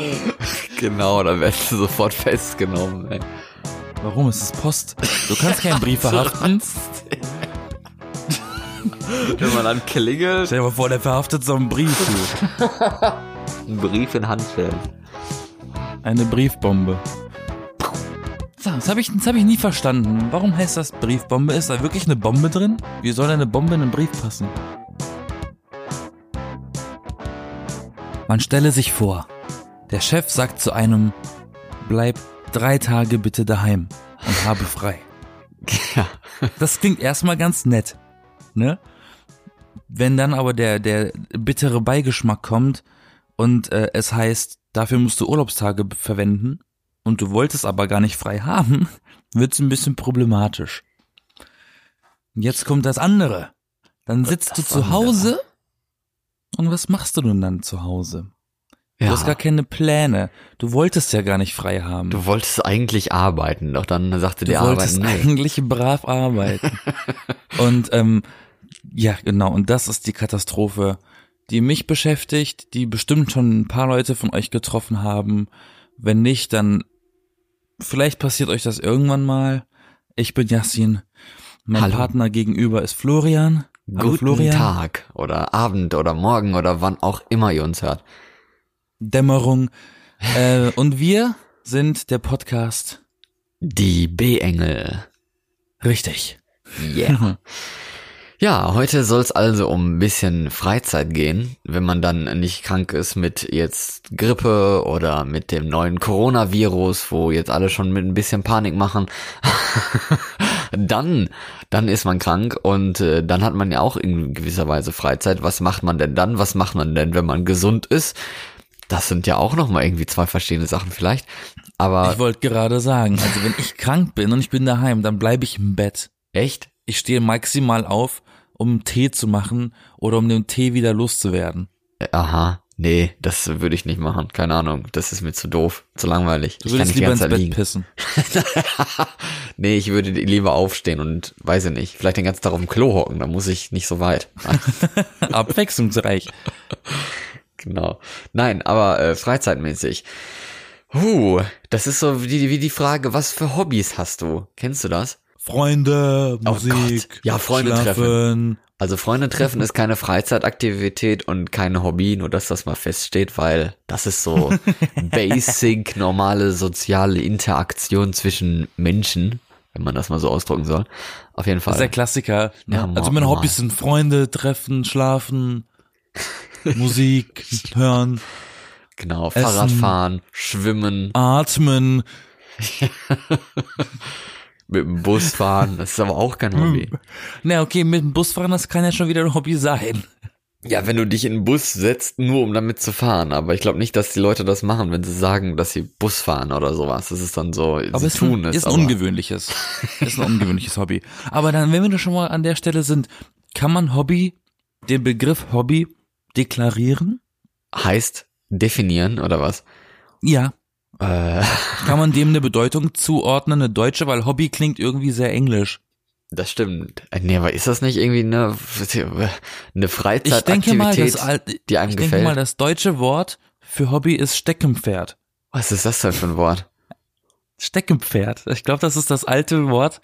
Genau, da wärst du sofort festgenommen, ey. Warum? Es ist Post. Du kannst keinen Brief verhaften. Wenn man dann klingelt, Stell dir mal vor, der verhaftet so einen Brief. Einen Brief in Handschellen. Eine Briefbombe. So, Das habe ich, das hab ich nie verstanden. Warum heißt das Briefbombe? Ist da wirklich eine Bombe drin? Wie soll eine Bombe in einen Brief passen? Man stelle sich vor, der Chef sagt zu einem, bleib drei Tage bitte daheim und habe frei. Ja. Das klingt erstmal ganz nett, ne? Wenn dann aber der, der bittere Beigeschmack kommt und äh, es heißt, dafür musst du Urlaubstage verwenden und du wolltest aber gar nicht frei haben, wird's ein bisschen problematisch. Jetzt kommt das andere. Dann sitzt du Das zu andere. Hause und was machst du denn dann zu Hause? Du hast gar Ja. keine Pläne. Du wolltest ja gar nicht frei haben. Du wolltest eigentlich arbeiten, doch dann sagte Du die Arbeit, wolltest nee. eigentlich brav arbeiten. und ähm, ja, genau, und das ist die Katastrophe, die mich beschäftigt, die bestimmt schon ein paar Leute von euch getroffen haben. Wenn nicht, dann vielleicht passiert euch das irgendwann mal. Ich bin Yassin. Mein Hallo. Partner gegenüber ist Florian. Hallo Guten Florian. Tag oder Abend oder Morgen oder wann auch immer ihr uns hört. Dämmerung. Äh, und wir sind der Podcast. Die B-Engel. Richtig. Yeah. Ja, heute soll es also um ein bisschen Freizeit gehen, wenn man dann nicht krank ist mit jetzt Grippe oder mit dem neuen Coronavirus, wo jetzt alle schon mit ein bisschen Panik machen. dann, dann ist man krank und äh, dann hat man ja auch in gewisser Weise Freizeit. Was macht man denn dann? Was macht man denn, wenn man gesund ist? Das sind ja auch noch mal irgendwie zwei verschiedene Sachen vielleicht. Aber Ich wollte gerade sagen, also wenn ich krank bin und ich bin daheim, dann bleibe ich im Bett. echt? Ich stehe maximal auf, um Tee zu machen oder um den Tee wieder loszuwerden. Aha. Nee, das würde ich nicht machen. Keine Ahnung. Das ist mir zu doof, zu langweilig. Du würdest lieber ins Bett pissen. nee, ich würde lieber aufstehen und weiß ich nicht, vielleicht den ganzen Tag auf dem Klo hocken, da muss ich nicht so weit. Abwechslungsreich. genau. Nein, aber äh, freizeitmäßig. Huh, das ist so wie, wie die Frage, was für Hobbys hast du? Kennst du das? Freunde, Oh Musik, Gott. Ja, Freunde schlafen. Also Freunde treffen ist keine Freizeitaktivität und kein Hobby, nur dass das mal feststeht, weil das ist so basic normale soziale Interaktion zwischen Menschen, wenn man das mal so ausdrücken soll. Auf jeden Das Fall. ist der Klassiker. Ne? Ja, also meine. Hobbys sind Freunde, treffen, schlafen, Musik hören, genau, Essen. Fahrradfahren, schwimmen, atmen. mit dem Bus fahren, das ist aber auch kein Hobby. Na okay, mit dem Busfahren, das kann ja schon wieder ein Hobby sein. Ja, wenn du dich in den Bus setzt, nur um damit zu fahren, aber ich glaube nicht, dass die Leute das machen, wenn sie sagen, dass sie Bus fahren oder sowas. Das ist dann so, Aber sie es ist tun es. ist ein aber ungewöhnliches, ist ein ungewöhnliches Hobby. Aber dann, wenn wir schon mal an der Stelle sind, kann man Hobby, den Begriff Hobby deklarieren? heißt definieren oder was? Ja. Äh, Kann man dem eine Bedeutung zuordnen, eine deutsche, weil Hobby klingt irgendwie sehr englisch. Das stimmt. Äh, Nee, aber ist das nicht irgendwie eine, eine Ich Freizeitaktivität, denke mal, das, die einem ich gefällt? denke mal, das deutsche Wort für Hobby ist Steckenpferd. Was ist das denn für ein Wort? Steckenpferd. Ich glaube, das ist das alte Wort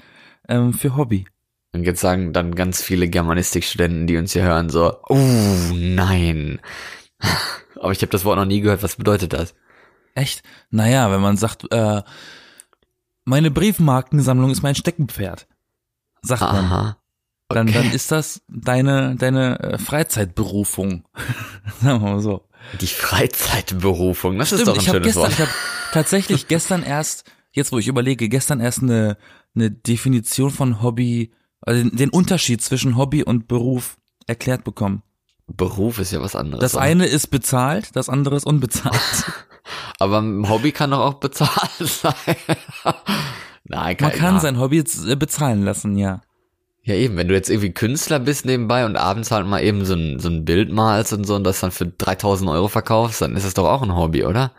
ähm, für Hobby. Und jetzt sagen dann ganz viele Germanistikstudenten, die uns hier hören, so, oh nein. Aber ich habe das Wort noch nie gehört. Was bedeutet das? Echt? Naja, wenn man sagt, äh, meine Briefmarkensammlung ist mein Steckenpferd, sagt man. Aha. Dann, Okay. dann ist das deine, deine äh, Freizeitberufung. Sagen wir mal so. Die Freizeitberufung, das ist Stimmt, doch ein ich schönes gestern, Wort. ich habe tatsächlich gestern erst, jetzt wo ich überlege, gestern erst eine, eine Definition von Hobby, also den, Unterschied zwischen Hobby und Beruf erklärt bekommen. Beruf ist ja was anderes. Das oder? eine ist bezahlt, das andere ist unbezahlt. Aber ein Hobby kann doch auch bezahlt sein. Nein, Man kein- kann ja. sein Hobby jetzt, äh, bezahlen lassen, ja. Ja, eben, wenn du jetzt irgendwie Künstler bist nebenbei und abends halt mal eben so ein, so ein Bild malst und so und das dann für 3000 Euro verkaufst, dann ist das doch auch ein Hobby, oder?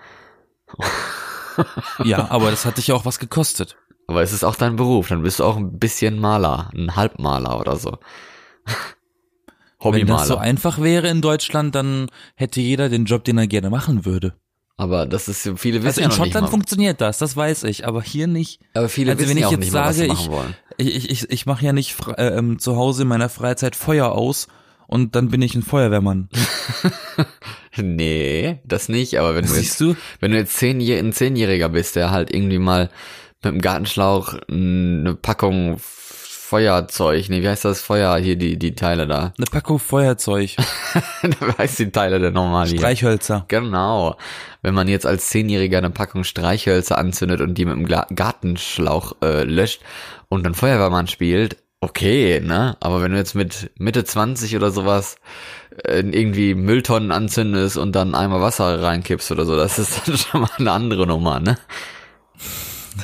Ja, aber das hat dich ja auch was gekostet. Aber es ist auch dein Beruf, dann bist du auch ein bisschen Maler, ein Halbmaler oder so. Wenn das so Hobbymaler. einfach wäre in Deutschland, dann hätte jeder den Job, den er gerne machen würde. Aber das ist, viele wissen Also ja in nicht Schottland mal. funktioniert das, das weiß ich, aber hier nicht. Aber viele also wissen wenn ich ja auch jetzt nicht mal, was sie sage, machen ich- wollen. Ich, ich, ich, ich mache ja nicht äh, ähm, zu Hause in meiner Freizeit Feuer aus und dann bin ich ein Feuerwehrmann. Nee, das nicht, aber wenn du jetzt, du? wenn du jetzt zehnjähr, ein Zehnjähriger bist, der halt irgendwie mal mit dem Gartenschlauch eine Packung Feuerzeug, nee, wie heißt das? Feuer, hier die, die Teile da. Eine Packung Feuerzeug, da heißt die Teile denn nochmal hier. Streichhölzer. Genau. Wenn man jetzt als Zehnjähriger eine Packung Streichhölzer anzündet und die mit dem Gartenschlauch äh, löscht und dann Feuerwehrmann spielt, okay, ne? Aber wenn du jetzt mit Mitte 20 oder sowas äh, irgendwie Mülltonnen anzündest und dann einmal Wasser reinkippst oder so, das ist dann schon mal eine andere Nummer, ne?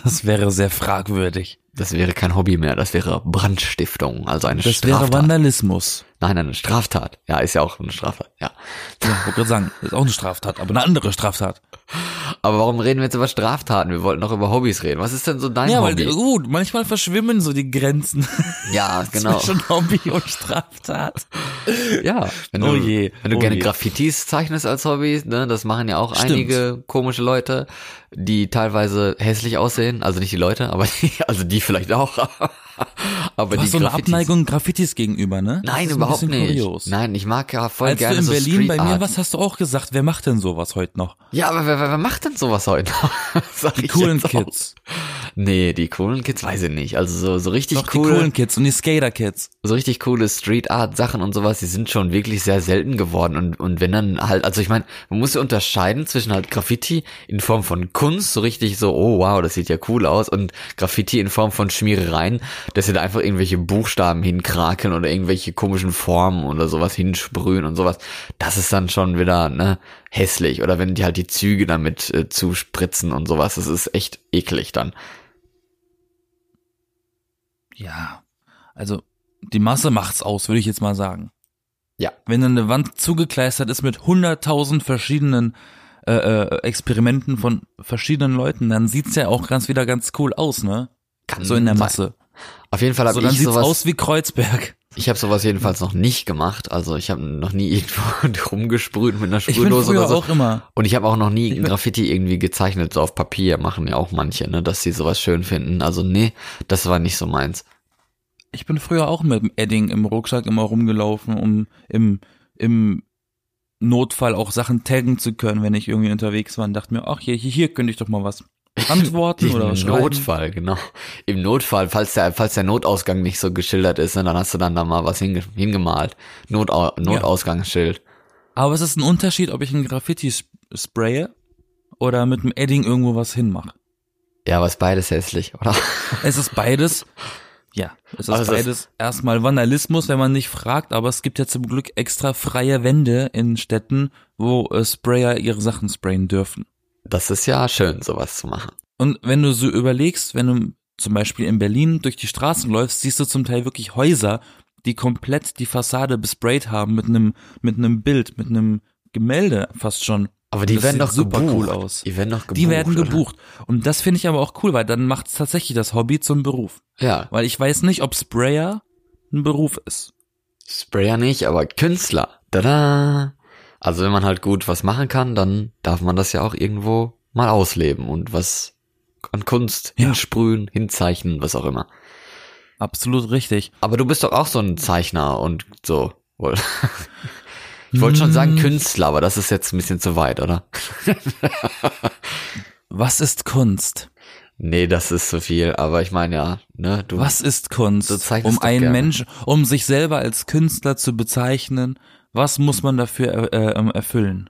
Das wäre sehr fragwürdig. Das wäre kein Hobby mehr, das wäre Brandstiftung, also eine Das wäre Straftat. Vandalismus. Nein, eine Straftat. Ja, ist ja auch eine Straftat, ja. Ja, wollte gerade sagen, ist auch eine Straftat, aber eine andere Straftat. Aber warum reden wir jetzt über Straftaten? Wir wollten doch über Hobbys reden. Was ist denn so dein Ja, weil Hobby? gut, manchmal verschwimmen so die Grenzen ja, genau. zwischen Hobby und Straftat. Ja, wenn du, Oh je, wenn du oh gerne je. Graffitis zeichnest als Hobby, ne, das machen ja auch Stimmt. einige komische Leute, die teilweise hässlich aussehen, also nicht die Leute, aber die, also die vielleicht auch, aber Du die hast so eine Graffitis. Abneigung Graffitis gegenüber, ne? Das Nein, überhaupt nicht. Kurios. Nein, ich mag ja voll Als gerne du in so Berlin bei mir warst, hast du auch gesagt, wer macht denn sowas heute noch? Ja, aber wer, wer, wer macht denn sowas heute noch? Die coolen. Kids. Nee, die coolen Kids weiß ich nicht. Also so, so richtig Doch, die coole, coolen Kids und die Skater-Kids. so richtig coole Street Art Sachen und sowas, die sind schon wirklich sehr selten geworden und und wenn dann halt, also ich meine, man muss ja unterscheiden zwischen halt Graffiti in Form von Kunst, so richtig so, oh wow, das sieht ja cool aus und Graffiti in Form von Schmierereien, dass sie da einfach irgendwelche Buchstaben hinkrakeln oder irgendwelche komischen Formen oder sowas hinsprühen und sowas. Das ist dann schon wieder ne hässlich oder wenn die halt die Züge damit äh, zuspritzen und sowas, das ist echt eklig dann. Ja, also die Masse macht's aus, würde ich jetzt mal sagen. Ja. Wenn dann eine Wand zugekleistert ist mit hunderttausend verschiedenen äh, äh, Experimenten von verschiedenen Leuten, dann sieht's ja auch ganz wieder ganz cool aus, ne? Kann So in der sein. Masse. Auf jeden Fall habe So dann ich sieht's sowas aus wie Kreuzberg. Ich habe sowas jedenfalls noch nicht gemacht. Also ich habe noch nie irgendwo rumgesprüht mit einer Sprühdose oder so. auch immer. Und ich habe auch noch nie ein Graffiti irgendwie gezeichnet, so auf Papier machen ja auch manche, ne, dass sie sowas schön finden. Also nee, das war nicht so meins. Ich bin früher auch mit dem Edding im Rucksack immer rumgelaufen, um im, im Notfall auch Sachen taggen zu können, wenn ich irgendwie unterwegs war und dachte mir, ach, hier, hier, hier könnte ich doch mal was antworten oder was Im schreiben. Notfall, genau. Im Notfall, falls der, falls der Notausgang nicht so geschildert ist, ne, dann hast du dann da mal was hinge hingemalt. Notau Notausgangsschild. Aber es ist ein Unterschied, ob ich ein Graffiti sp- spraye oder mit dem Edding irgendwo was hinmache. Ja, aber ist beides hässlich, oder? Es ist beides, ja, es ist Aber es ist- beides erstmal Vandalismus, wenn man nicht fragt, aber es gibt ja zum Glück extra freie Wände in Städten, wo äh, Sprayer ihre Sachen sprayen dürfen. Das ist ja schön, sowas zu machen. Und wenn du so überlegst, wenn du zum Beispiel in Berlin durch die Straßen läufst, siehst du zum Teil wirklich Häuser, die komplett die Fassade besprayt haben mit einem mit einem Bild, mit einem Gemälde fast schon. Aber die Das werden doch super gebucht. cool aus. Die werden doch gebucht. Die werden oder? gebucht. Und das finde ich aber auch cool, weil dann macht es tatsächlich das Hobby zum Beruf. Ja. Weil ich weiß nicht, ob Sprayer ein Beruf ist. Sprayer nicht, aber Künstler. Tada! Also wenn man halt gut was machen kann, dann darf man das ja auch irgendwo mal ausleben und was an Kunst Ja. hinsprühen, hinzeichnen, was auch immer. Absolut richtig. Aber du bist doch auch so ein Zeichner und so. wohl. Ich wollte schon sagen Hm. Künstler, aber das ist jetzt ein bisschen zu weit, oder? Was ist Kunst? Nee, das ist zu viel, aber ich meine ja, ne, du. Was ist Kunst? Um einen gerne. Mensch, um sich selber als Künstler zu bezeichnen, was muss man dafür äh, ähm, erfüllen?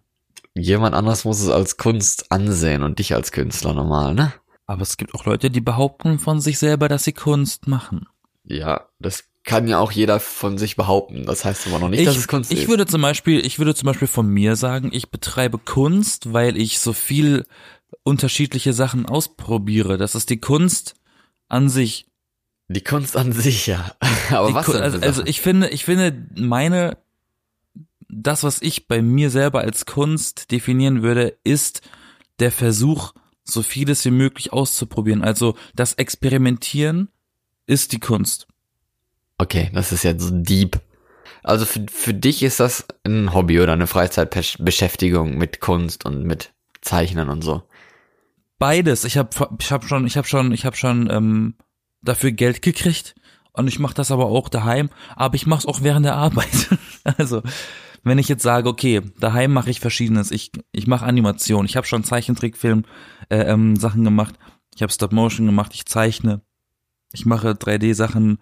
Jemand anderes muss es als Kunst ansehen und dich als Künstler normal, ne? Aber es gibt auch Leute, die behaupten von sich selber, dass sie Kunst machen. Ja, das kann ja auch jeder von sich behaupten. Das heißt aber noch nicht, dass es Kunst ich ist. würde zum Beispiel, ich würde zum Beispiel von mir sagen, ich betreibe Kunst, weil ich so viel unterschiedliche Sachen ausprobiere. Das ist die Kunst an sich. Die Kunst an sich, ja. Aber Die was Ku- denn für also, also ich finde, ich finde meine, das, was ich bei mir selber als Kunst definieren würde, ist der Versuch, so vieles wie möglich auszuprobieren. Also das Experimentieren ist die Kunst. Okay, das ist jetzt so deep. Also für, für dich ist das ein Hobby oder eine Freizeitbeschäftigung mit Kunst und mit zeichnen und so. Beides. Ich habe ich hab schon, ich habe schon, ich habe schon ähm, dafür Geld gekriegt und ich mache das aber auch daheim, aber ich mache es auch während der Arbeit. also wenn ich jetzt sage, okay, daheim mache ich verschiedenes, ich ich mache Animation, ich habe schon Zeichentrickfilm äh, ähm, Sachen gemacht, ich habe Stop Motion gemacht, ich zeichne, ich mache 3D Sachen,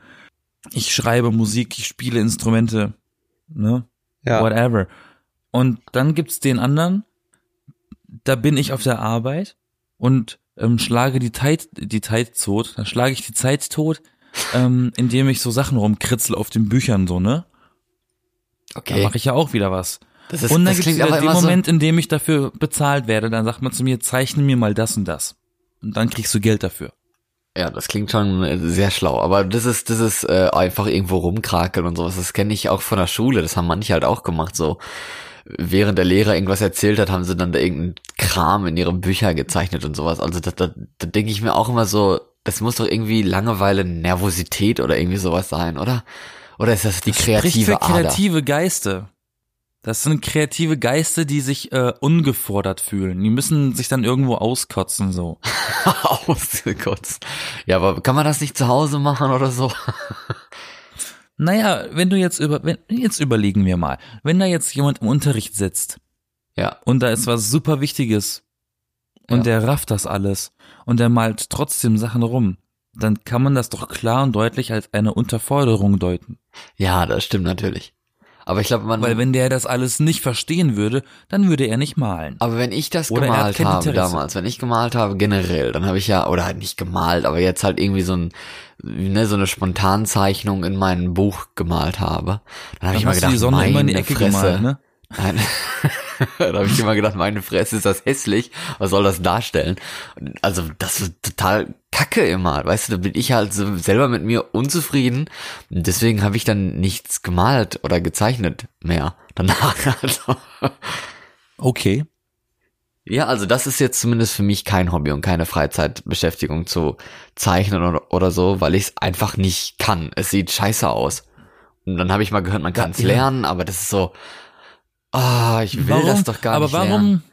ich schreibe Musik, ich spiele Instrumente, ne, Ja. whatever. Und dann gibt's den anderen, da bin ich auf der Arbeit und ähm, schlage die Zeit, die Zeit tot, dann schlage ich die Zeit tot, ähm, indem ich so Sachen rumkritzel auf den Büchern so, ne? Da Okay. mache ich ja auch wieder was. Das, ist, und dann das gibt's klingt wieder aber den Moment, in dem ich dafür bezahlt werde, dann sagt man zu mir, zeichne mir mal das und das. Und dann kriegst du Geld dafür. so. Ja, das klingt schon äh, sehr schlau. Aber das ist, das ist äh, einfach irgendwo rumkrakeln und sowas. Das kenne ich auch von der Schule. Das haben manche halt auch gemacht. So während der Lehrer irgendwas erzählt hat, haben sie dann da irgendeinen Kram in ihre Bücher gezeichnet und sowas. Also da, da, da denke ich mir auch immer so, das muss doch irgendwie Langeweile, Nervosität oder irgendwie sowas sein, oder? Oder ist das die Das spricht kreative für Ader? kreative Geiste. Das sind kreative Geiste, die sich äh, ungefordert fühlen. Die müssen sich dann irgendwo auskotzen so. Ausgekotzt. Ja, aber kann man das nicht zu Hause machen oder so? Naja, wenn du jetzt über, wenn, jetzt überlegen wir mal, wenn da jetzt jemand im Unterricht sitzt Ja, und da ist was super Wichtiges und Ja. der rafft das alles und der malt trotzdem Sachen rum, dann kann man das doch klar und deutlich als eine Unterforderung deuten. ja, das stimmt natürlich. Aber ich glaube, man, Weil wenn der das alles nicht verstehen würde, dann würde er nicht malen. aber wenn ich das Oder er gemalt habe Interesse. damals, wenn ich gemalt habe generell, dann habe ich ja, oder halt nicht gemalt, aber jetzt halt irgendwie so ein, ne, so eine Spontanzeichnung in mein Buch gemalt habe, dann habe ich mal gedacht, die Sonne meine immer in die Ecke Fresse. gemalt, ne? Nein. da habe ich immer gedacht, meine Fresse ist das hässlich. Was soll das darstellen? Also das ist total kacke immer. Weißt du, da bin ich halt so selber mit mir unzufrieden. Und deswegen habe ich dann nichts gemalt oder gezeichnet mehr. Danach also. Okay. Ja, also das ist jetzt zumindest für mich kein Hobby und keine Freizeitbeschäftigung zu zeichnen oder, oder so, weil ich es einfach nicht kann. Es sieht scheiße aus. Und dann habe ich mal gehört, man kann es ja. lernen, aber das ist so, ah, ich will das doch gar aber nicht warum, lernen.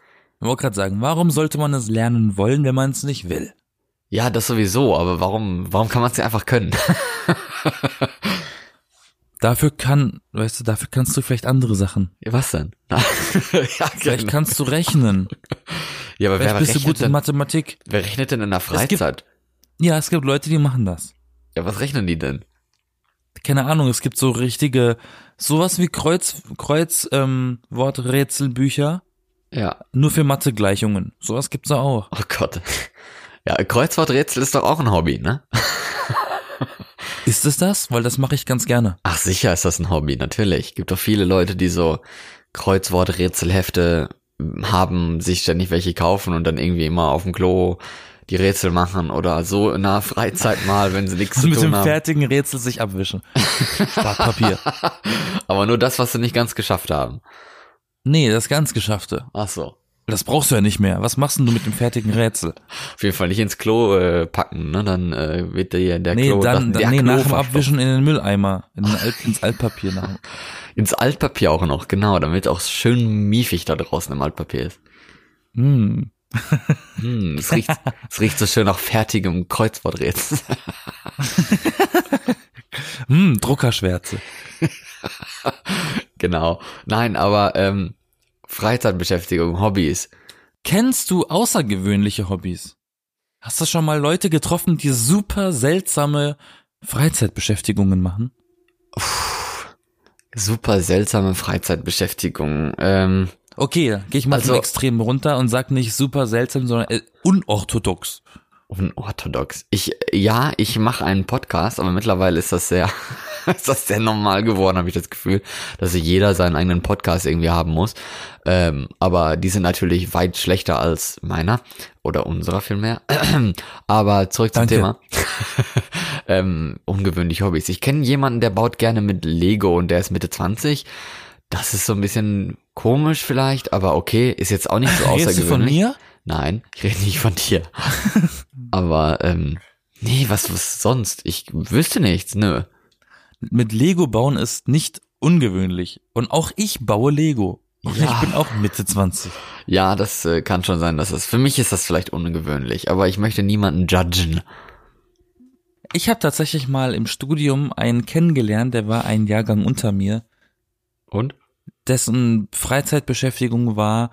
ich wollte gerade sagen, warum sollte man es lernen wollen, wenn man es nicht will? Ja, das sowieso, aber warum, warum kann man es ja einfach können? Dafür kann, weißt du, dafür kannst du vielleicht andere Sachen. Ja, Was denn? ja, Vielleicht genau. kannst du rechnen. ja, aber wer Vielleicht bist du rechnet, gut in denn, Mathematik. wer rechnet denn in der gibt- Freizeit? Ja, es gibt Leute, die machen das. Ja, was rechnen die denn? Keine Ahnung, es gibt so richtige, sowas wie Kreuz, Kreuz, ähm, Worträtselbücher, Ja, nur für Mathegleichungen. Sowas gibt's da auch. oh Gott. Ja, Kreuzworträtsel ist doch auch ein Hobby, ne? Ist es das? Weil das mache ich ganz gerne. Ach, sicher ist das ein Hobby, natürlich. Gibt doch viele Leute, die so Kreuzworträtselhefte haben, sich ständig welche kaufen und dann irgendwie immer auf dem Klo die Rätsel machen oder so in der Freizeit mal, wenn sie nichts zu Und mit dem tun haben. fertigen Rätsel sich abwischen. Papier. Aber nur das, was sie nicht ganz geschafft haben. Nee, das ganz Geschaffte. Ach so. Das brauchst du ja nicht mehr. Was machst denn du mit dem fertigen Rätsel? Auf jeden Fall nicht ins Klo äh, packen, ne? Dann äh, wird der, der Nee, Klo dann, der dann nee, Klo nach dem. Abwischen in den Mülleimer, in den Alt, ins Altpapier nach. Ins Altpapier auch noch, genau, damit auch schön miefig da draußen im Altpapier ist. Hm. Hm, es riecht, es riecht so schön nach fertigem Kreuzworträtsel. Hm, Druckerschwärze. genau. Nein, aber ähm, Freizeitbeschäftigung, Hobbys. Kennst du außergewöhnliche Hobbys? Hast du schon mal Leute getroffen, die super seltsame Freizeitbeschäftigungen machen? Super seltsame Freizeitbeschäftigung. Ähm, Okay, gehe ich mal Also- zum Extrem runter und sag nicht super seltsam, sondern äh, unorthodox. unorthodox. Ich, ja, ich mache einen Podcast, aber mittlerweile ist das sehr, ist das sehr normal geworden, habe ich das Gefühl, dass jeder seinen eigenen Podcast irgendwie haben muss. Ähm, aber die sind natürlich weit schlechter als meiner oder unserer vielmehr. aber zurück zum Danke. Thema. ähm, ungewöhnliche Hobbys. Ich kenne jemanden, der baut gerne mit Lego und der ist Mitte 20. Das ist so ein bisschen komisch vielleicht, aber okay, ist jetzt auch nicht so außergewöhnlich. Redest du von mir? Nein, ich rede nicht von dir. Aber, ähm, nee, was, was sonst? Ich wüsste nichts, nö. Mit Lego bauen ist nicht ungewöhnlich. Und auch ich baue Lego. Und Ja. ich bin auch Mitte 20. Ja, das äh, kann schon sein, dass es, für mich ist das vielleicht ungewöhnlich, aber ich möchte niemanden judgen. Ich habe tatsächlich mal im Studium einen kennengelernt, der war ein Jahrgang unter mir, Und? Dessen Freizeitbeschäftigung war,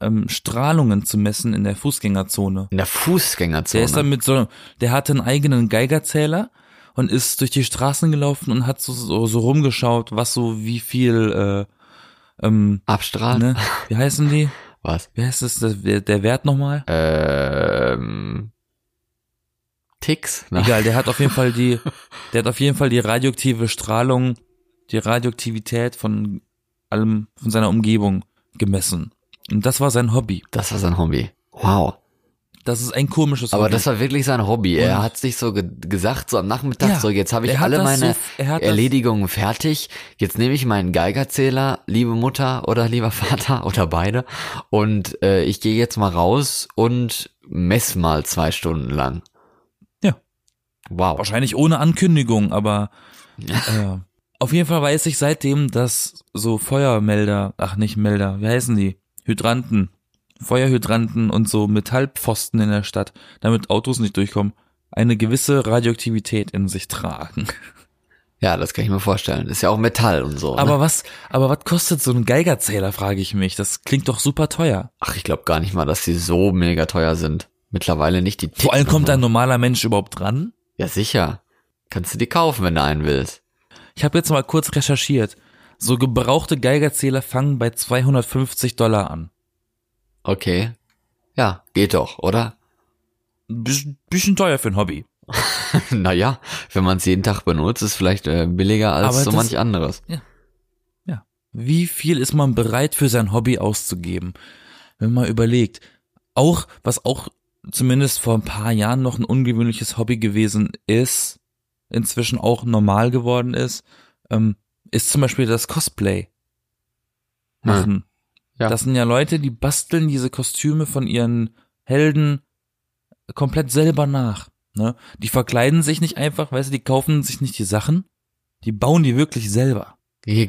ähm, Strahlungen zu messen in der Fußgängerzone. In der Fußgängerzone. Der ist dann mit so, der hatte einen eigenen Geigerzähler und ist durch die Straßen gelaufen und hat so, so, so rumgeschaut, was so wie viel, äh, ähm, Abstrahlen? ne, wie heißen die? Was? Wie heißt das, der, der Wert nochmal? Ähm, Ticks? Ne? Egal, der hat auf jeden Fall die, der hat auf jeden Fall die radioaktive Strahlung, die Radioaktivität von allem, von seiner Umgebung gemessen. Und das war sein Hobby. Das war sein Hobby. Wow. Das ist ein komisches Aber Hobby. das war wirklich sein Hobby. Er Und- hat sich so ge gesagt, so am Nachmittag, Ja, so jetzt habe ich er alle meine so- er Erledigungen fertig. Jetzt nehme ich meinen Geigerzähler, liebe Mutter oder lieber Vater oder beide, und äh, ich gehe jetzt mal raus und mess mal zwei Stunden lang. Ja. Wow. Wahrscheinlich ohne Ankündigung, aber äh, auf jeden Fall weiß ich seitdem, dass so Feuermelder, ach nicht Melder, wie heißen die? Hydranten, Feuerhydranten und so Metallpfosten in der Stadt, damit Autos nicht durchkommen, eine gewisse Radioaktivität in sich tragen. Ja, das kann ich mir vorstellen. Ist ja auch Metall und so. Aber ne? was, aber was kostet so ein Geigerzähler, frage ich mich. Das klingt doch super teuer. Ach, ich glaube gar nicht mal, dass die so mega teuer sind. Mittlerweile nicht die Vor allem kommt und ein normaler Mensch überhaupt dran? Ja, sicher. Kannst du die kaufen, wenn du einen willst. Ich habe jetzt mal kurz recherchiert. So gebrauchte Geigerzähler fangen bei 250 Dollar an. Okay. Ja, geht doch, oder? Bisschen, bisschen teuer für ein Hobby. naja, wenn man es jeden Tag benutzt, ist vielleicht äh, billiger als Aber so das- manch anderes. Ja. Wie viel ist man bereit für sein Hobby auszugeben? Wenn man überlegt. Auch, was auch zumindest vor ein paar Jahren noch ein ungewöhnliches Hobby gewesen ist, inzwischen auch normal geworden ist, ähm, ist zum Beispiel das Cosplay machen. Ja. Das sind ja Leute, die basteln diese Kostüme von ihren Helden komplett selber nach. Ne? Die verkleiden sich nicht einfach, weißt du, die kaufen sich nicht die Sachen, die bauen die wirklich selber.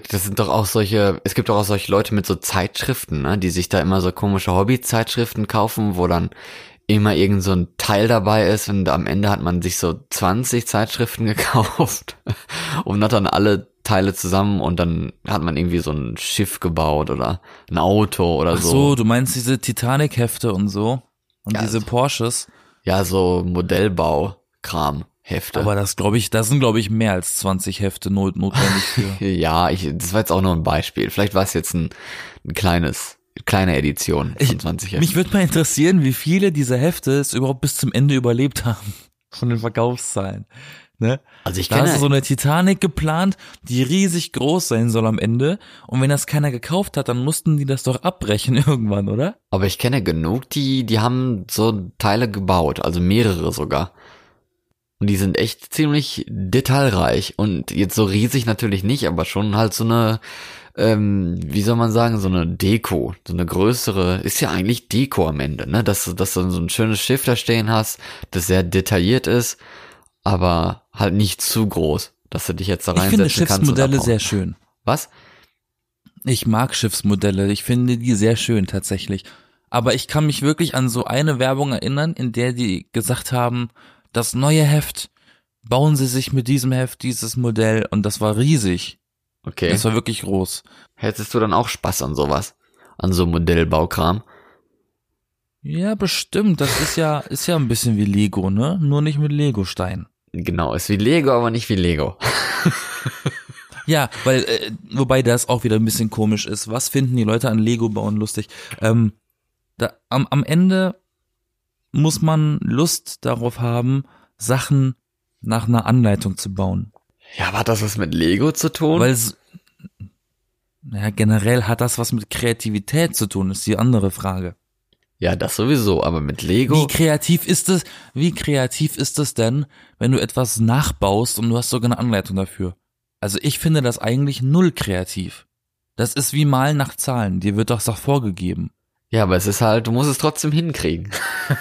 Das sind doch auch solche, es gibt doch auch solche Leute mit so Zeitschriften, ne, die sich da immer so komische Hobby-Zeitschriften kaufen, wo dann immer irgend so ein Teil dabei ist und am Ende hat man sich so 20 Zeitschriften gekauft und hat dann alle Teile zusammen und dann hat man irgendwie so ein Schiff gebaut oder ein Auto oder Ach so, so. du meinst diese Titanic-Hefte und so und Ja, diese so- Porsches. Ja, so Modellbau-Kram, Hefte. Aber das glaube ich, das sind glaube ich mehr als 20 Hefte not notwendig für. Ja, ich, das war jetzt auch nur ein Beispiel. Vielleicht war es jetzt ein, ein kleines, kleine Edition von 20 Heften. Mich würde mal interessieren, wie viele dieser Hefte es überhaupt bis zum Ende überlebt haben von den Verkaufszahlen. Ne? Also ich kenne, so eine Titanic geplant, die riesig groß sein soll am Ende. Und wenn das keiner gekauft hat, dann mussten die das doch abbrechen irgendwann, oder? aber ich kenne genug, die, die haben so Teile gebaut, also mehrere sogar. Und die sind echt ziemlich detailreich und jetzt so riesig natürlich nicht, aber schon halt so eine, ähm, wie soll man sagen, so eine Deko, so eine größere, ist ja eigentlich Deko am Ende, ne, dass du, dass du so ein schönes Schiff da stehen hast, das sehr detailliert ist, aber halt nicht zu groß, dass du dich jetzt da Ich reinsetzen finde kannst. und Schiffsmodelle abhauen. sehr schön. Was? Ich mag Schiffsmodelle. Ich finde die sehr schön tatsächlich. Aber ich kann mich wirklich an so eine Werbung erinnern, in der die gesagt haben, das neue Heft, bauen Sie sich mit diesem Heft dieses Modell und das war riesig. Okay. Das war wirklich groß. Hättest du dann auch Spaß an sowas? An so Modellbaukram? Ja, bestimmt. Das ist ja, ist ja ein bisschen wie Lego, ne? Nur nicht mit Lego-Steinen. Genau, ist wie Lego, aber nicht wie Lego. Ja, weil, äh, wobei das auch wieder ein bisschen komisch ist. Was finden die Leute an Lego bauen lustig? Ähm, da, am, am Ende muss man Lust darauf haben, Sachen nach einer Anleitung zu bauen. Ja, aber hat das was mit Lego zu tun? Weil es, ja, generell hat das was mit Kreativität zu tun, ist die andere Frage. ja, das sowieso, aber mit Lego. Wie kreativ ist es, wie kreativ ist es denn, wenn du etwas nachbaust und du hast sogar eine Anleitung dafür? Also ich finde das eigentlich null kreativ. Das ist wie Malen nach Zahlen, dir wird doch vorgegeben. Ja, aber es ist halt, du musst es trotzdem hinkriegen.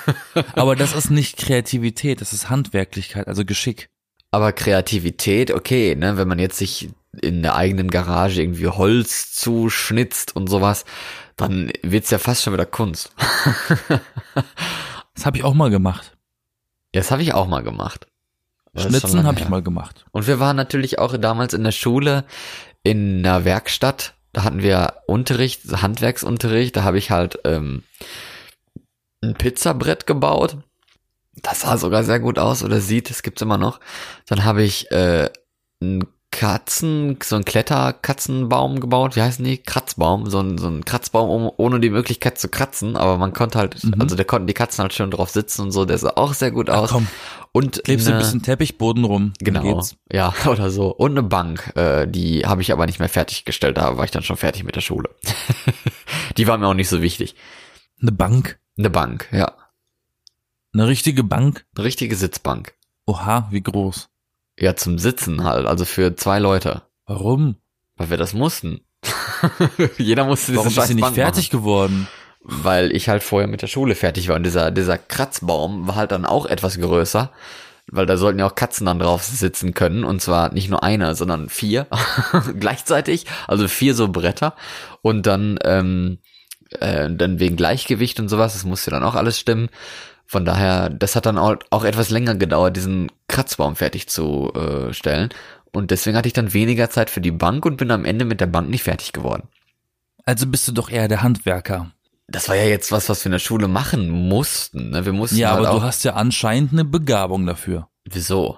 Aber das ist nicht Kreativität, das ist Handwerklichkeit, also Geschick. Aber Kreativität, okay, ne, wenn man jetzt sich in der eigenen Garage irgendwie Holz zuschnitzt und sowas, dann wird's ja fast schon wieder Kunst. Das habe ich auch mal gemacht. Ja, das habe ich auch mal gemacht. Das Schnitzen habe ich mal gemacht. Und wir waren natürlich auch damals in der Schule in einer Werkstatt. Da hatten wir Unterricht, Handwerksunterricht. Da habe ich halt ähm, ein Pizzabrett gebaut. Das sah sogar sehr gut aus oder sieht, das gibt's immer noch. Dann habe ich äh, einen Katzen, so einen Kletterkatzenbaum gebaut. Wie heißen die? Kratzbaum. So ein, so ein Kratzbaum um, ohne die Möglichkeit zu kratzen. Aber man konnte halt, Mhm. also da konnten die Katzen halt schön drauf sitzen und so. Der sah auch sehr gut Ach, aus. komm, Und klebst du ein bisschen Teppichboden rum. Genau, ja, oder so. Und eine Bank, äh, die habe ich aber nicht mehr fertiggestellt, da war ich dann schon fertig mit der Schule. die war mir auch nicht so wichtig. Eine Bank. Eine Bank, ja. Eine richtige Bank. Eine richtige Sitzbank. Oha, wie groß. Ja, zum Sitzen halt, also für zwei Leute. Warum? Weil wir das mussten. Jeder musste diese Warum ist sie nicht fertig geworden? Machen, weil ich halt vorher mit der Schule fertig war. Und dieser, dieser Kratzbaum war halt dann auch etwas größer. Weil da sollten ja auch Katzen dann drauf sitzen können. Und zwar nicht nur eine, sondern vier gleichzeitig. Also vier so Bretter. Und dann, ähm, äh, dann wegen Gleichgewicht und sowas, das musste dann auch alles stimmen. Von daher, das hat dann auch, auch etwas länger gedauert, diesen Kratzbaum fertig zu äh, stellen. Und deswegen hatte ich dann weniger Zeit für die Bank und bin am Ende mit der Bank nicht fertig geworden. Also bist du doch eher der Handwerker. Das war ja jetzt was, was wir in der Schule machen mussten. Ne? Wir mussten Ja, halt aber du hast ja anscheinend eine Begabung dafür. Wieso?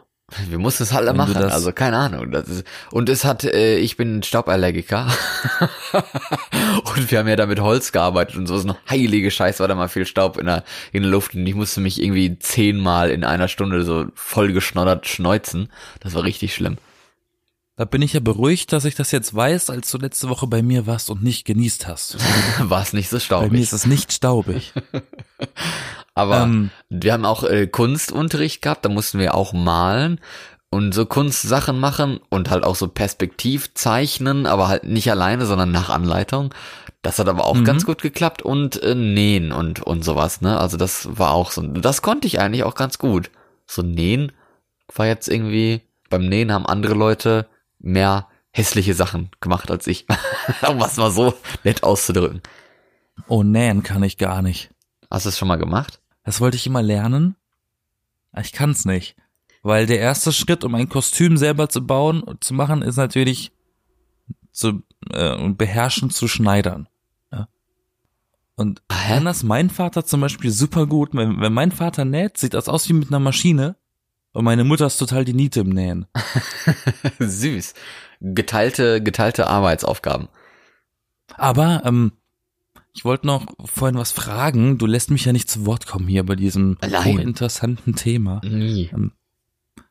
Wir mussten es halt machen, also keine Ahnung. Das ist, und es hat, äh, ich bin Stauballergiker. und wir haben ja da mit Holz gearbeitet und so ist noch heilige Scheiß, war da mal viel Staub in der, in der Luft und ich musste mich irgendwie zehnmal in einer Stunde so voll geschnoddert schneuzen. Das war richtig schlimm. Da bin ich ja beruhigt, dass ich das jetzt weiß, als du letzte Woche bei mir warst und nicht genießt hast. war es nicht so Bei staubig. mir ist es nicht staubig. Aber Ähm. wir haben auch äh, Kunstunterricht gehabt, da mussten wir auch malen und so Kunstsachen machen und halt auch so Perspektiv zeichnen, aber halt nicht alleine, sondern nach Anleitung. Das hat aber auch Mhm. ganz gut geklappt und äh, nähen und und sowas, ne? Also das war auch so, das konnte ich eigentlich auch ganz gut. So nähen war jetzt irgendwie beim Nähen haben andere Leute mehr hässliche Sachen gemacht als ich, um was mal so nett auszudrücken. Oh, nähen kann ich gar nicht. Hast du es schon mal gemacht? Das wollte ich immer lernen. Ich kann's nicht. Weil der erste Schritt, um ein Kostüm selber zu bauen und zu machen, ist natürlich zu äh, beherrschen zu schneidern. Ja. Und kann das mein Vater zum Beispiel super gut. Wenn, wenn mein Vater näht, sieht das aus wie mit einer Maschine. Und meine Mutter ist total die Niete im Nähen. Süß. Geteilte, geteilte Arbeitsaufgaben. Aber ähm, ich wollte noch vorhin was fragen. Du lässt mich ja nicht zu Wort kommen hier bei diesem Nein. hochinteressanten Thema. Nie.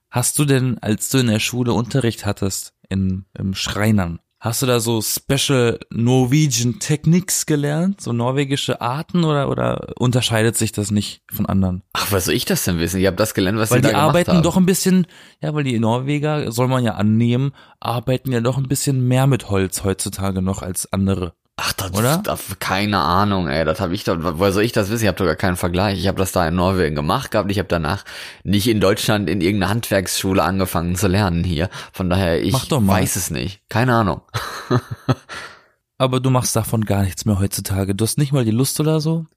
Hast du denn, als du in der Schule Unterricht hattest, in, im Schreinern, hast du da so Special Norwegian Techniques gelernt? So norwegische Arten oder, oder unterscheidet sich das nicht von anderen? Ach, was soll ich das denn wissen? Ich habe das gelernt, was Weil sie da die gemacht arbeiten haben. doch ein bisschen, ja, weil die Norweger, soll man ja annehmen, arbeiten ja doch ein bisschen mehr mit Holz heutzutage noch als andere. Ach, das, Oder? Das, keine Ahnung, ey. Das habe ich doch. Woher soll ich das wissen? Ich habe doch gar keinen Vergleich. Ich habe das da in Norwegen gemacht gehabt. Ich habe danach nicht in Deutschland in irgendeiner Handwerksschule angefangen zu lernen hier. Von daher, ich Mach doch mal. weiß es nicht. Keine Ahnung. Aber du machst davon gar nichts mehr heutzutage. Du hast nicht mal die Lust oder so?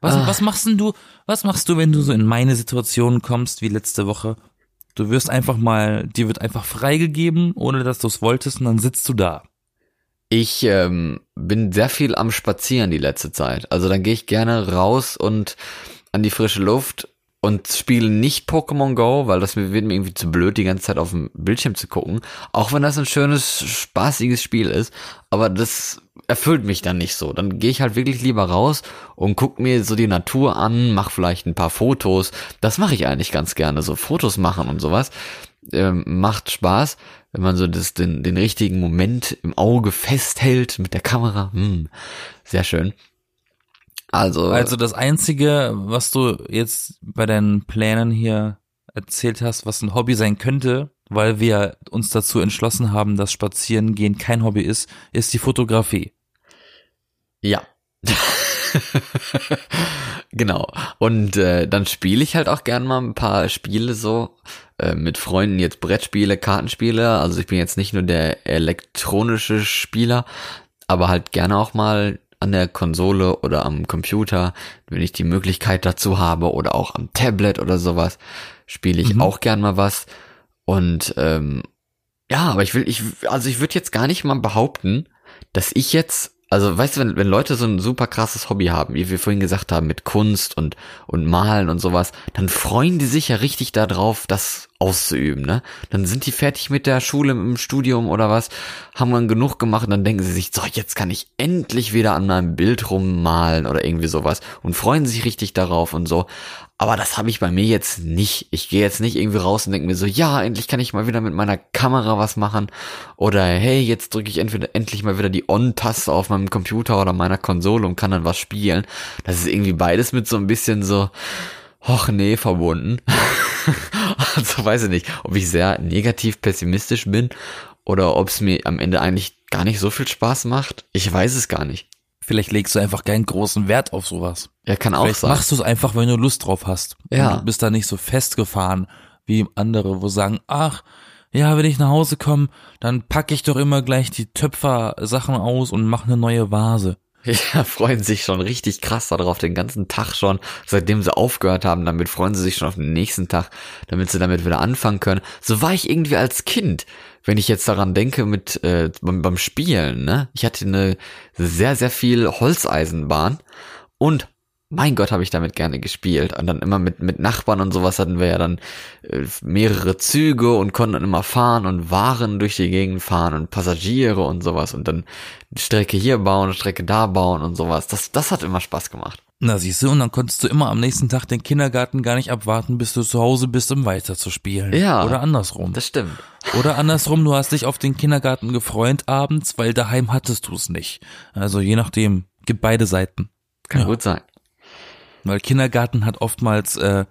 Was, Ah. was machst denn du, was machst du, wenn du so in meine Situation kommst wie letzte Woche? Du wirst einfach mal, dir wird einfach freigegeben, ohne dass du es wolltest, und dann sitzt du da. Ich ähm, bin sehr viel am Spazieren die letzte Zeit. Also dann gehe ich gerne raus und an die frische Luft und spiele nicht Pokémon Go, weil das wird mir irgendwie zu blöd, die ganze Zeit auf dem Bildschirm zu gucken. Auch wenn das ein schönes, spaßiges Spiel ist. Aber das erfüllt mich dann nicht so. Dann gehe ich halt wirklich lieber raus und guck mir so die Natur an, mach vielleicht ein paar Fotos. Das mache ich eigentlich ganz gerne, so Fotos machen und sowas. Ähm, macht Spaß, wenn man so das, den, den richtigen Moment im Auge festhält mit der Kamera. Hm, sehr schön. Also, Also das einzige, was du jetzt bei deinen Plänen hier erzählt hast, was ein Hobby sein könnte, weil wir uns dazu entschlossen haben, dass Spazierengehen kein Hobby ist, ist die Fotografie. Ja. genau. Und äh, dann spiele ich halt auch gern mal ein paar Spiele so. Äh, mit Freunden jetzt Brettspiele, Kartenspiele. Also ich bin jetzt nicht nur der elektronische Spieler, aber halt gerne auch mal an der Konsole oder am Computer, wenn ich die Möglichkeit dazu habe oder auch am Tablet oder sowas, spiele ich mhm. auch gern mal was. Und ähm, ja, aber ich will, ich, also ich würde jetzt gar nicht mal behaupten, dass ich jetzt also weißt du, wenn, wenn Leute so ein super krasses Hobby haben, wie wir vorhin gesagt haben, mit Kunst und, und Malen und sowas, dann freuen die sich ja richtig darauf, das auszuüben, ne? Dann sind die fertig mit der Schule, im Studium oder was, haben dann genug gemacht dann denken sie sich, so, jetzt kann ich endlich wieder an meinem Bild rummalen oder irgendwie sowas und freuen sich richtig darauf und so. Aber das habe ich bei mir jetzt nicht. Ich gehe jetzt nicht irgendwie raus und denke mir so, ja, endlich kann ich mal wieder mit meiner Kamera was machen. Oder hey, jetzt drücke ich entweder endlich mal wieder die On-Taste auf meinem Computer oder meiner Konsole und kann dann was spielen. Das ist irgendwie beides mit so ein bisschen so, och nee, verbunden. also weiß ich nicht, ob ich sehr negativ pessimistisch bin oder ob es mir am Ende eigentlich gar nicht so viel Spaß macht. Ich weiß es gar nicht. Vielleicht legst du einfach keinen großen Wert auf sowas. Ja, kann auch Vielleicht sein. machst du es einfach, wenn du Lust drauf hast. Ja. Und du bist da nicht so festgefahren wie andere, wo sagen, ach, ja, wenn ich nach Hause komme, dann packe ich doch immer gleich die Töpfer-Sachen aus und mache eine neue Vase. Ja, freuen sich schon richtig krass darauf, den ganzen Tag schon, seitdem sie aufgehört haben, damit freuen sie sich schon auf den nächsten Tag, damit sie damit wieder anfangen können. So war ich irgendwie als Kind, wenn ich jetzt daran denke mit äh, beim, beim Spielen, ne? Ich hatte eine sehr, sehr viel Holzeisenbahn und mein Gott, habe ich damit gerne gespielt. Und dann immer mit, mit Nachbarn und sowas hatten wir ja dann äh, mehrere Züge und konnten dann immer fahren und Waren durch die Gegend fahren und Passagiere und sowas und dann Strecke hier bauen, Strecke da bauen und sowas. Das, das hat immer Spaß gemacht. Na siehst du, und dann konntest du immer am nächsten Tag den Kindergarten gar nicht abwarten, bis du zu Hause bist, um weiter zu spielen. Ja. Oder andersrum. Das stimmt. Oder andersrum, du hast dich auf den Kindergarten gefreut abends, weil daheim hattest du es nicht. Also je nachdem, gibt beide Seiten. Kann Ja. gut sein. Weil Kindergarten hat oftmals äh,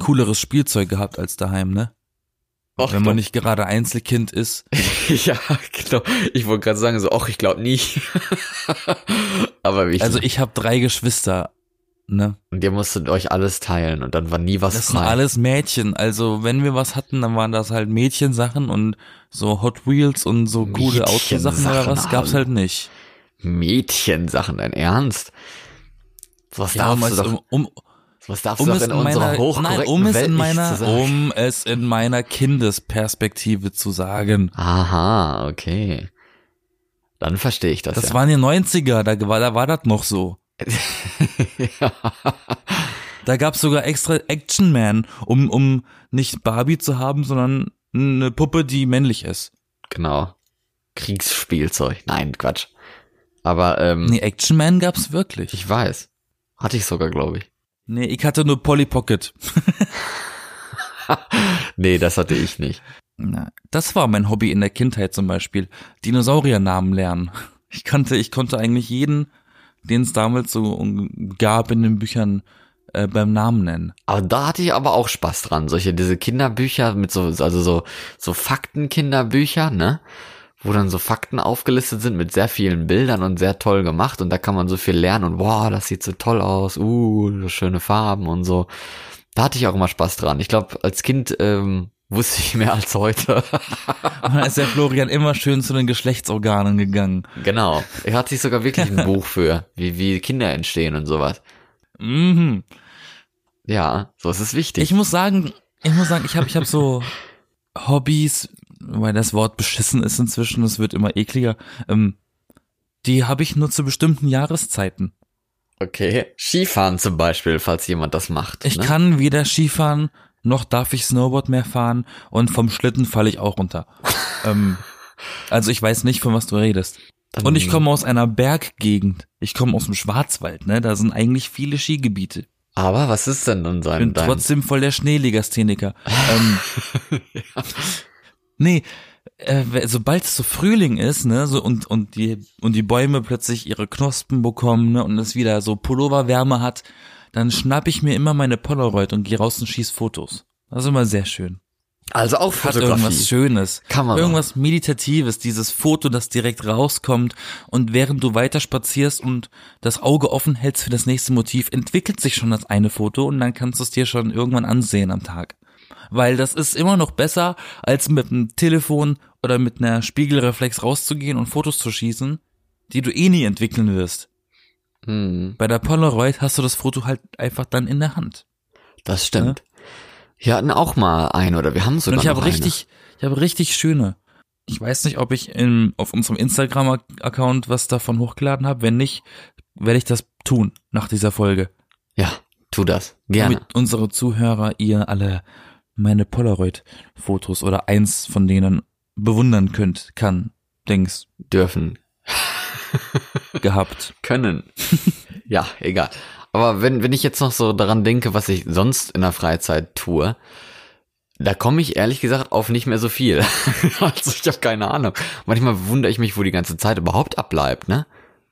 cooleres Spielzeug gehabt als daheim, ne? Och, Wenn man nicht gerade Einzelkind ist. ja, genau. Ich wollte gerade sagen, so, ach, ich glaube nicht. Aber wie Also ich habe drei Geschwister, ne? und ihr musstet euch alles teilen und dann war nie was Das sind frei. alles Mädchen. Also wenn wir was hatten, dann waren das halt Mädchensachen und so Hot Wheels und so coole Autosachen oder was gab's halt nicht. Mädchensachen, dein Ernst? Was Ja, darfst du doch, um, um, was darfst um du doch in in unserer meiner, hochkorrekten nein, um es Welt in meiner, zu sagen? um es in meiner Kindesperspektive zu sagen. Aha, okay. Dann verstehe ich das, Das ja. waren die 90er, da war, da war das noch so. ja. Da gab's sogar extra Action Man, um, um nicht Barbie zu haben, sondern eine Puppe, die männlich ist. Genau. Kriegsspielzeug. Nein, Quatsch. Aber ähm, Nee, Action Man gab's wirklich. ich weiß. Hatte ich sogar, glaube ich. Nee, ich hatte nur Polly Pocket. Nee, das hatte ich nicht. Na, das war mein Hobby in der Kindheit zum Beispiel. Dinosauriernamen lernen. Ich kannte, ich konnte eigentlich jeden, den es damals so gab in den Büchern, äh, beim Namen nennen. Aber da hatte ich aber auch Spaß dran. Solche, diese Kinderbücher mit so, also so, so Fakten-Kinderbücher, ne? Wo dann so Fakten aufgelistet sind mit sehr vielen Bildern und sehr toll gemacht und da kann man so viel lernen und wow, das sieht so toll aus, uh, so schöne Farben und so. Da hatte ich auch immer Spaß dran. Ich glaube, als Kind ähm, wusste ich mehr als heute. Und da ist der Florian immer schön zu den Geschlechtsorganen gegangen. genau. Er hat sich sogar wirklich ein Buch für, wie, wie Kinder entstehen und sowas. Mhm. Ja, so ist es wichtig. Ich muss sagen, ich muss sagen, ich habe ich hab so Hobbys, weil das Wort beschissen ist inzwischen, es wird immer ekliger. Ähm, die habe ich nur zu bestimmten Jahreszeiten. okay. Skifahren zum Beispiel, falls jemand das macht. Ich ne? kann weder Skifahren, noch darf ich Snowboard mehr fahren und vom Schlitten falle ich auch runter. ähm, also ich weiß nicht, von was du redest. Und ich komme aus einer Berggegend. Ich komme aus dem Schwarzwald, ne? Da sind eigentlich viele Skigebiete. Aber was ist denn in Ich seinem bin dein, trotzdem voll der Schneelegastheniker. ähm, Nee, äh, sobald es so Frühling ist, ne, so und und die und die Bäume plötzlich ihre Knospen bekommen, ne, und es wieder so Pulloverwärme hat, dann schnapp ich mir immer meine Polaroid und gehe raus und schieß Fotos. Das ist immer sehr schön. Also auch Hat Fotografie. irgendwas Schönes. Kann man Irgendwas Meditatives, dieses Foto, das direkt rauskommt und während du weiter spazierst und das Auge offen hältst für das nächste Motiv, entwickelt sich schon das eine Foto und dann kannst du es dir schon irgendwann ansehen am Tag. Weil das ist immer noch besser, als mit einem Telefon oder mit einer Spiegelreflex rauszugehen und Fotos zu schießen, die du eh nie entwickeln wirst. Hm, Bei der Polaroid hast du das Foto halt einfach dann in der Hand. das stimmt. Wir hatten auch mal eine oder wir haben sogar Und ich habe richtig, ich habe richtig schöne. Ich weiß nicht, ob ich in, auf unserem Instagram-Account was davon hochgeladen habe. Wenn nicht, werde ich das tun nach dieser Folge. Ja, tu das. Gerne. Damit unsere Zuhörer ihr alle meine Polaroid-Fotos oder eins von denen bewundern könnt, kann, Dings, Dürfen. gehabt. Können. ja, egal. Aber wenn, wenn ich jetzt noch so daran denke, was ich sonst in der Freizeit tue, da komme ich ehrlich gesagt auf nicht mehr so viel. also ich habe keine Ahnung. Manchmal wundere ich mich, wo die ganze Zeit überhaupt abbleibt, ne?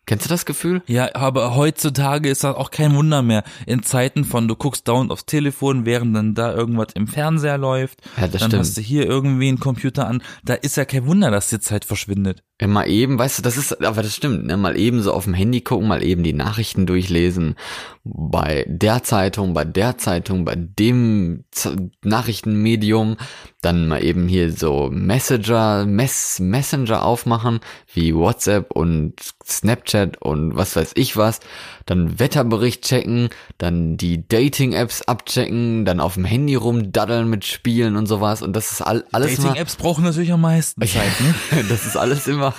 Kennst du das Gefühl? Ja, aber heutzutage ist das auch kein Wunder mehr. In Zeiten von, du guckst dauernd aufs Telefon, während dann da irgendwas im Fernseher läuft. Ja, das dann stimmt. hast du hier irgendwie einen Computer an. Da ist ja kein Wunder, dass die Zeit verschwindet. Ja, mal eben, weißt du, das ist, aber das stimmt, ne? Mal eben so auf dem Handy gucken, mal eben die Nachrichten durchlesen. Bei der Zeitung, bei der Zeitung, bei dem Z Nachrichtenmedium. Dann mal eben hier so Messenger, Mess, Messenger aufmachen, wie WhatsApp und Snapchat und was weiß ich was. Dann Wetterbericht checken, dann die Dating-Apps abchecken, dann auf dem Handy rumdaddeln mit Spielen und sowas. Und das ist all, alles Dating-Apps brauchen natürlich am meisten Zeit, ne? das ist alles immer,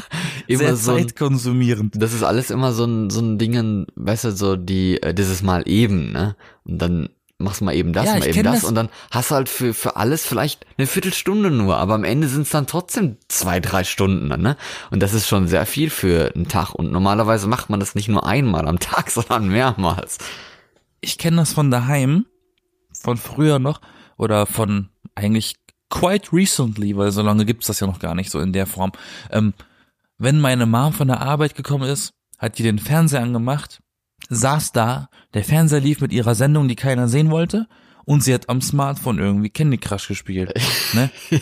immer Sehr so zeitkonsumierend. das ist alles immer so ein, so ein Dingen, weißt du, so die, äh, dieses Mal eben, ne? Und dann machst mal eben das, Ja, mal eben das, das. und dann hast du halt für, für alles vielleicht eine Viertelstunde nur, aber am Ende sind es dann trotzdem zwei, drei Stunden, ne? Und das ist schon sehr viel für einen Tag. Und normalerweise macht man das nicht nur einmal am Tag, sondern mehrmals. Ich kenne das von daheim, von früher noch, oder von eigentlich quite recently, weil so lange gibt's das ja noch gar nicht so in der Form. Ähm, wenn meine Mom von der Arbeit gekommen ist, hat die den Fernseher angemacht, saß da, der Fernseher lief mit ihrer Sendung, die keiner sehen wollte, und sie hat am Smartphone irgendwie Candy Crush gespielt. Ne?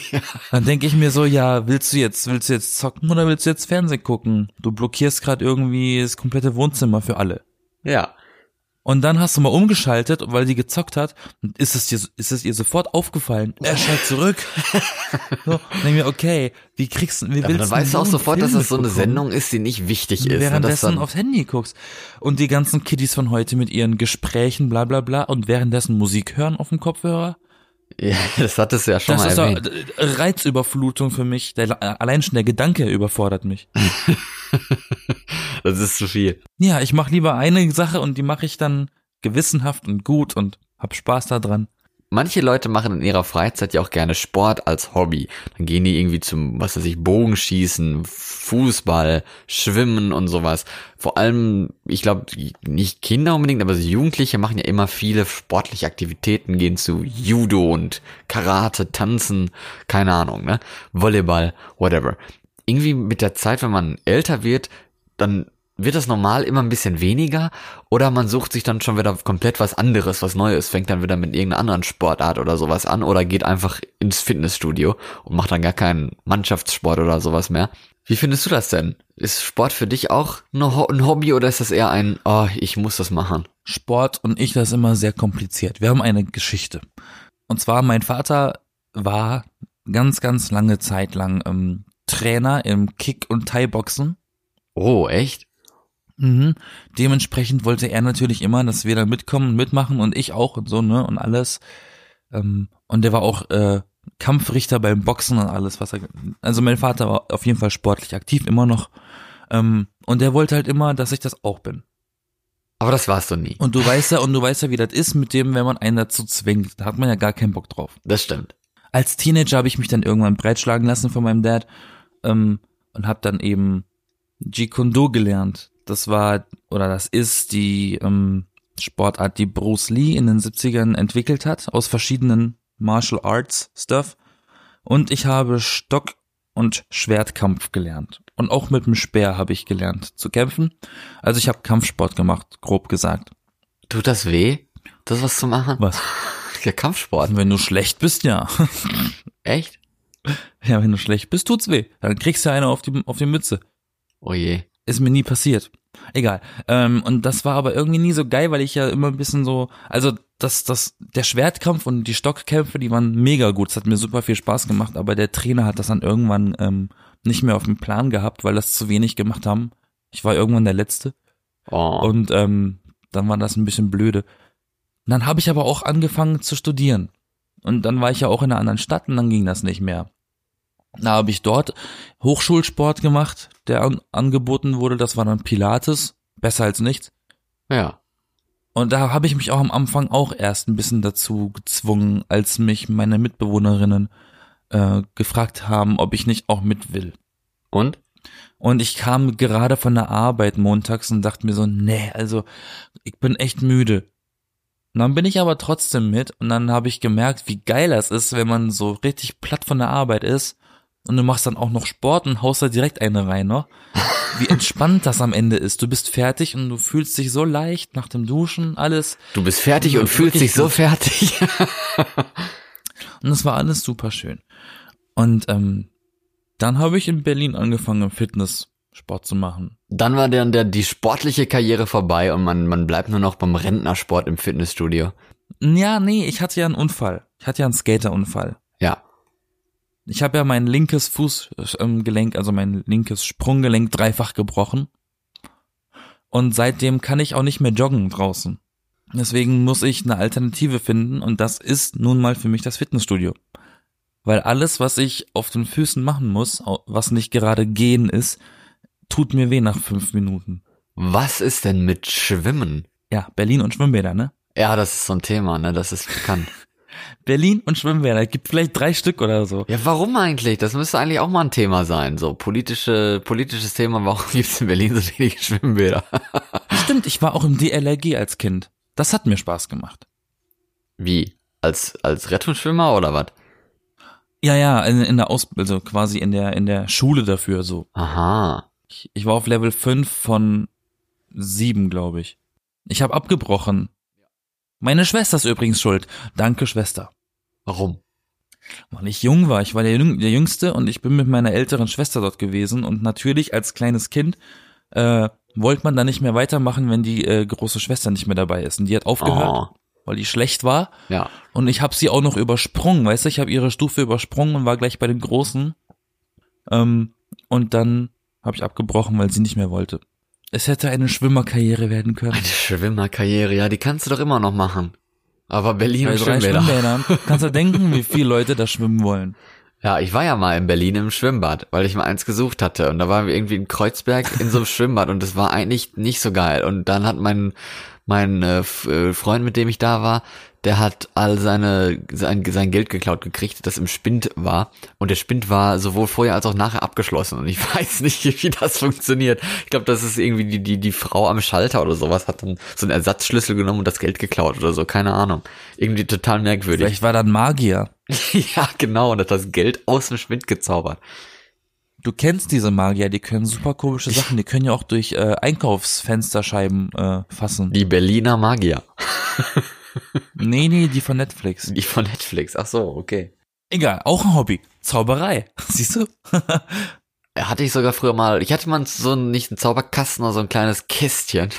Dann denke ich mir so, ja, willst du jetzt, willst du jetzt zocken oder willst du jetzt Fernsehen gucken? Du blockierst gerade irgendwie das komplette Wohnzimmer für alle. Ja. Und dann hast du mal umgeschaltet, weil die gezockt hat, und ist es dir, ist es ihr sofort aufgefallen. Er schaltet zurück. so, denk mir, okay, wie kriegst du, wie Aber willst dann weißt du auch sofort, dass Film das so eine Sendung ist, die nicht wichtig ist. ne? Dass Währenddessen aufs Handy guckst. Und die ganzen Kiddies von heute mit ihren Gesprächen, bla, bla, bla, und währenddessen Musik hören auf dem Kopfhörer. ja, das hattest du ja schon Das mal ist erwähnt. äh, Reizüberflutung für mich. Der, allein schon der Gedanke überfordert mich. Das ist zu viel. Ja, ich mache lieber eine Sache und die mache ich dann gewissenhaft und gut und hab Spaß daran. Manche Leute machen in ihrer Freizeit ja auch gerne Sport als Hobby. Dann gehen die irgendwie zum, was weiß ich, Bogenschießen, Fußball, Schwimmen und sowas. Vor allem, ich glaube, nicht Kinder unbedingt, aber Jugendliche machen ja immer viele sportliche Aktivitäten, gehen zu Judo und Karate, Tanzen, keine Ahnung, ne? Volleyball, whatever. Irgendwie mit der Zeit, wenn man älter wird, dann wird das normal immer ein bisschen weniger oder man sucht sich dann schon wieder komplett was anderes, was Neues, fängt dann wieder mit irgendeiner anderen Sportart oder sowas an oder geht einfach ins Fitnessstudio und macht dann gar keinen Mannschaftssport oder sowas mehr. Wie findest du das denn? Ist Sport für dich auch ein Hobby oder ist das eher ein, oh, ich muss das machen? Sport und ich, das ist immer sehr kompliziert. Wir haben eine Geschichte. Und zwar, mein Vater war ganz, ganz lange Zeit lang ähm, Trainer im Kick- und Thai-Boxen. Oh, echt? Mhm. Dementsprechend wollte er natürlich immer, dass wir da mitkommen und mitmachen und ich auch und so, ne, und alles. Ähm, und der war auch äh, Kampfrichter beim Boxen und alles, was er. Also mein Vater war auf jeden Fall sportlich aktiv, immer noch. Ähm, und der wollte halt immer, dass ich das auch bin. Aber das warst du nie. Und du weißt ja, und du weißt ja, wie das ist mit dem, wenn man einen dazu zwingt. Da hat man ja gar keinen Bock drauf. Das stimmt. Als Teenager habe ich mich dann irgendwann breitschlagen lassen von meinem Dad ähm, und habe dann eben Jeet Kune Do gelernt. Das war oder das ist die ähm, Sportart, die Bruce Lee in den 70ern entwickelt hat, aus verschiedenen Martial Arts Stuff. Und ich habe Stock- und Schwertkampf gelernt. Und auch mit dem Speer habe ich gelernt zu kämpfen. Also ich habe Kampfsport gemacht, grob gesagt. Tut das weh, das was zu machen? Was? Ja, Kampfsport. Wenn du schlecht bist, ja. Echt? Ja, wenn du schlecht bist, tut's weh. Dann kriegst du eine auf die, auf die Mütze. Oh je. Ist mir nie passiert. Egal. Ähm, und das war aber irgendwie nie so geil, weil ich ja immer ein bisschen so, also das, das, der Schwertkampf und die Stockkämpfe, die waren mega gut. Es hat mir super viel Spaß gemacht, aber der Trainer hat das dann irgendwann ähm, nicht mehr auf dem Plan gehabt, weil das zu wenig gemacht haben. Ich war irgendwann der Letzte. Oh. Und ähm, dann war das ein bisschen blöde. Und dann habe ich aber auch angefangen zu studieren. Und dann war ich ja auch in einer anderen Stadt und dann ging das nicht mehr. Da habe ich dort Hochschulsport gemacht, der an, angeboten wurde. Das war dann Pilates, besser als nichts. ja. Und da habe ich mich auch am Anfang auch erst ein bisschen dazu gezwungen, als mich meine Mitbewohnerinnen äh, gefragt haben, ob ich nicht auch mit will. Und? Und ich kam gerade von der Arbeit montags und dachte mir so, nee, also ich bin echt müde. Und dann bin ich aber trotzdem mit und dann habe ich gemerkt, wie geil das ist, wenn man so richtig platt von der Arbeit ist und du machst dann auch noch Sport und haust da direkt eine rein, ne? Wie entspannt das am Ende ist. Du bist fertig und du fühlst dich so leicht nach dem Duschen, alles. Du bist fertig Ja, und fühlst wirklich dich so gut. fertig. Und es war alles super schön. Und ähm, dann habe ich in Berlin angefangen, Fitnesssport zu machen. Dann war dann der, die sportliche Karriere vorbei und man, man bleibt nur noch beim Rentnersport im Fitnessstudio. Ja, nee, ich hatte ja einen Unfall. Ich hatte ja einen Skaterunfall. Ja. Ich habe ja mein linkes Fußgelenk, also mein linkes Sprunggelenk dreifach gebrochen. Und seitdem kann ich auch nicht mehr joggen draußen. Deswegen muss ich eine Alternative finden und das ist nun mal für mich das Fitnessstudio. Weil alles, was ich auf den Füßen machen muss, was nicht gerade gehen ist, tut mir weh nach fünf Minuten. Was ist denn mit Schwimmen? Ja, Berlin und Schwimmbäder, ne? Ja, das ist so ein Thema, ne? Das ist bekannt. Berlin und Schwimmbäder, gibt vielleicht drei Stück oder so. Ja, warum eigentlich? Das müsste eigentlich auch mal ein Thema sein. So politische, politisches Thema. Warum gibt es in Berlin so wenige Schwimmbäder? Stimmt, ich war auch im DLRG als Kind. Das hat mir Spaß gemacht. Wie? Als als Rettungsschwimmer oder was? Ja, ja, in, in der Aus, also quasi in der, in der Schule dafür so. Aha. Ich, ich war auf Level 5 von 7, glaube ich. Ich habe abgebrochen. Meine Schwester ist übrigens schuld. Danke, Schwester. Warum? Weil ich jung war. Ich war der, Jüng der Jüngste und ich bin mit meiner älteren Schwester dort gewesen. Und natürlich als kleines Kind äh, wollte man da nicht mehr weitermachen, wenn die äh, große Schwester nicht mehr dabei ist. Und die hat aufgehört, Oh. weil die schlecht war. Ja. Und ich habe sie auch noch übersprungen, weißt du, ich habe ihre Stufe übersprungen und war gleich bei den Großen. Ähm, und dann habe ich abgebrochen, weil sie nicht mehr wollte. Es hätte eine Schwimmerkarriere werden können. Eine Schwimmerkarriere, ja, die kannst du doch immer noch machen. Aber Berlin drei Schwimmbäder. Schwimmbädern kannst du denken, wie viele Leute da schwimmen wollen. Ja, ich war ja mal in Berlin im Schwimmbad, weil ich mal eins gesucht hatte. Und da waren wir irgendwie in Kreuzberg in so einem Schwimmbad und das war eigentlich nicht so geil. Und dann hat mein, mein äh, äh, Freund, mit dem ich da war, der hat all seine, sein, sein Geld geklaut gekriegt, das im Spind war. Und der Spind war sowohl vorher als auch nachher abgeschlossen. Und ich weiß nicht, wie das funktioniert. Ich glaube, das ist irgendwie die, die, die Frau am Schalter oder sowas hat dann so einen Ersatzschlüssel genommen und das Geld geklaut oder so. Keine Ahnung. Irgendwie total merkwürdig. Vielleicht war dann Magier. ja, genau. Und hat das Geld aus dem Spind gezaubert. Du kennst diese Magier, die können super komische Sachen, die können ja auch durch äh, Einkaufsfensterscheiben äh, fassen. Die Berliner Magier. Nee, nee, die von Netflix. Die von Netflix. Ach so, okay. Egal, auch ein Hobby. Zauberei. Siehst du? Hatte ich sogar früher mal, ich hatte mal so ein, nicht ein Zauberkasten, sondern so ein kleines Kästchen.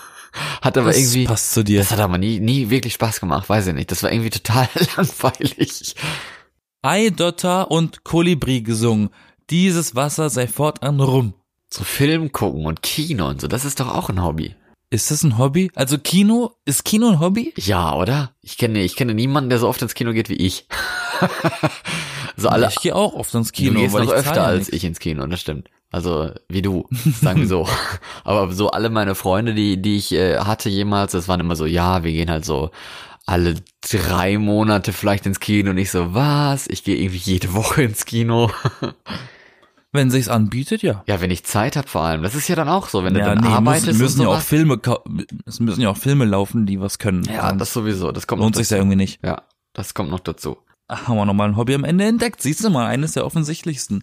hat aber Das irgendwie, passt zu dir. das hat aber nie, nie wirklich Spaß gemacht, weiß ich nicht. Das war irgendwie total langweilig. Eidotter und Kolibri gesungen. Dieses Wasser sei fortan rum. So Film gucken und Kino und so, das ist doch auch ein Hobby. Ist das ein Hobby? Also Kino, ist Kino ein Hobby? Ja, oder? Ich kenne, ich kenne niemanden, der so oft ins Kino geht wie ich. so alle, ich gehe auch oft ins du Kino, gehst weil noch ich öfter als ich ins Kino, das stimmt. Also wie du, sagen wir so. Aber so alle meine Freunde, die die ich äh, hatte jemals, das waren immer so, ja, wir gehen halt so alle drei Monate vielleicht ins Kino und ich so, was? Ich gehe irgendwie jede Woche ins Kino. Wenn sich's anbietet, ja. ja, wenn ich Zeit habe vor allem. Das ist ja dann auch so, wenn du Ja, dann nee, arbeitest müssen, müssen ja auch. Filme, es müssen ja auch Filme laufen, die was können. Ja, das sowieso. Das kommt lohnt sich ja irgendwie nicht. Ja, das kommt noch dazu. Ach, haben wir nochmal ein Hobby am Ende entdeckt. Siehst du mal, eines der offensichtlichsten.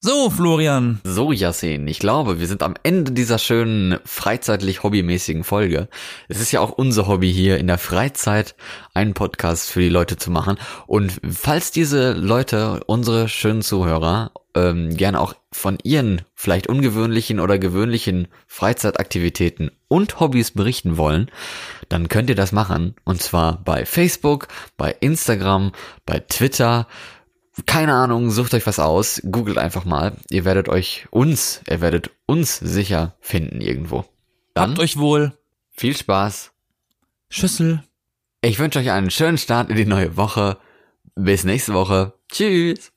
So, Florian. So, Yasin, ich glaube, wir sind am Ende dieser schönen freizeitlich hobbymäßigen Folge. Es ist ja auch unser Hobby hier in der Freizeit, einen Podcast für die Leute zu machen. Und falls diese Leute, unsere schönen Zuhörer, ähm, gerne auch von Ihren vielleicht ungewöhnlichen oder gewöhnlichen Freizeitaktivitäten und Hobbys berichten wollen, dann könnt ihr das machen. Und zwar bei Facebook, bei Instagram, bei Twitter. Keine Ahnung, sucht euch was aus, googelt einfach mal. Ihr werdet euch uns, ihr werdet uns sicher finden irgendwo. Dann Habt euch wohl. viel Spaß. Schüssel. Ich wünsche euch einen schönen Start in die neue Woche. Bis nächste Woche. Tschüss.